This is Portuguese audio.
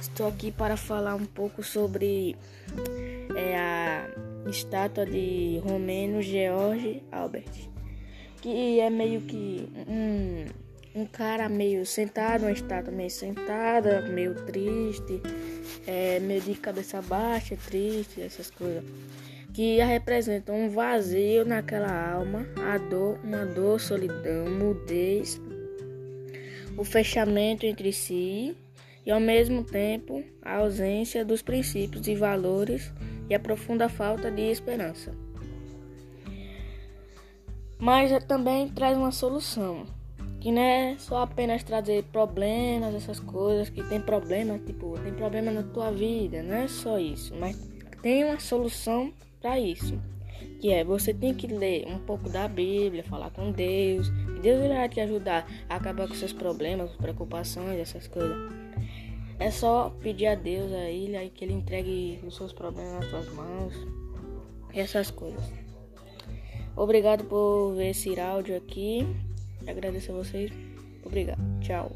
estou aqui para falar um pouco sobre é, a estátua de Romeno George Albert, que é meio que um, um cara meio sentado, uma estátua meio sentada, meio triste, é, meio de cabeça baixa, triste, essas coisas. Que representam um vazio naquela alma, a dor, uma dor, solidão, mudez, o fechamento entre si e ao mesmo tempo a ausência dos princípios e valores e a profunda falta de esperança. Mas também traz uma solução, que não é só apenas trazer problemas, essas coisas, que tem problema, tipo, tem problema na tua vida, não é só isso, mas tem uma solução para isso, que é você tem que ler um pouco da Bíblia, falar com Deus, Deus irá te ajudar a acabar com seus problemas, preocupações, essas coisas. É só pedir a Deus a Ele aí que Ele entregue os seus problemas nas suas mãos e essas coisas. Obrigado por ver esse áudio aqui. Agradeço a vocês. Obrigado. Tchau.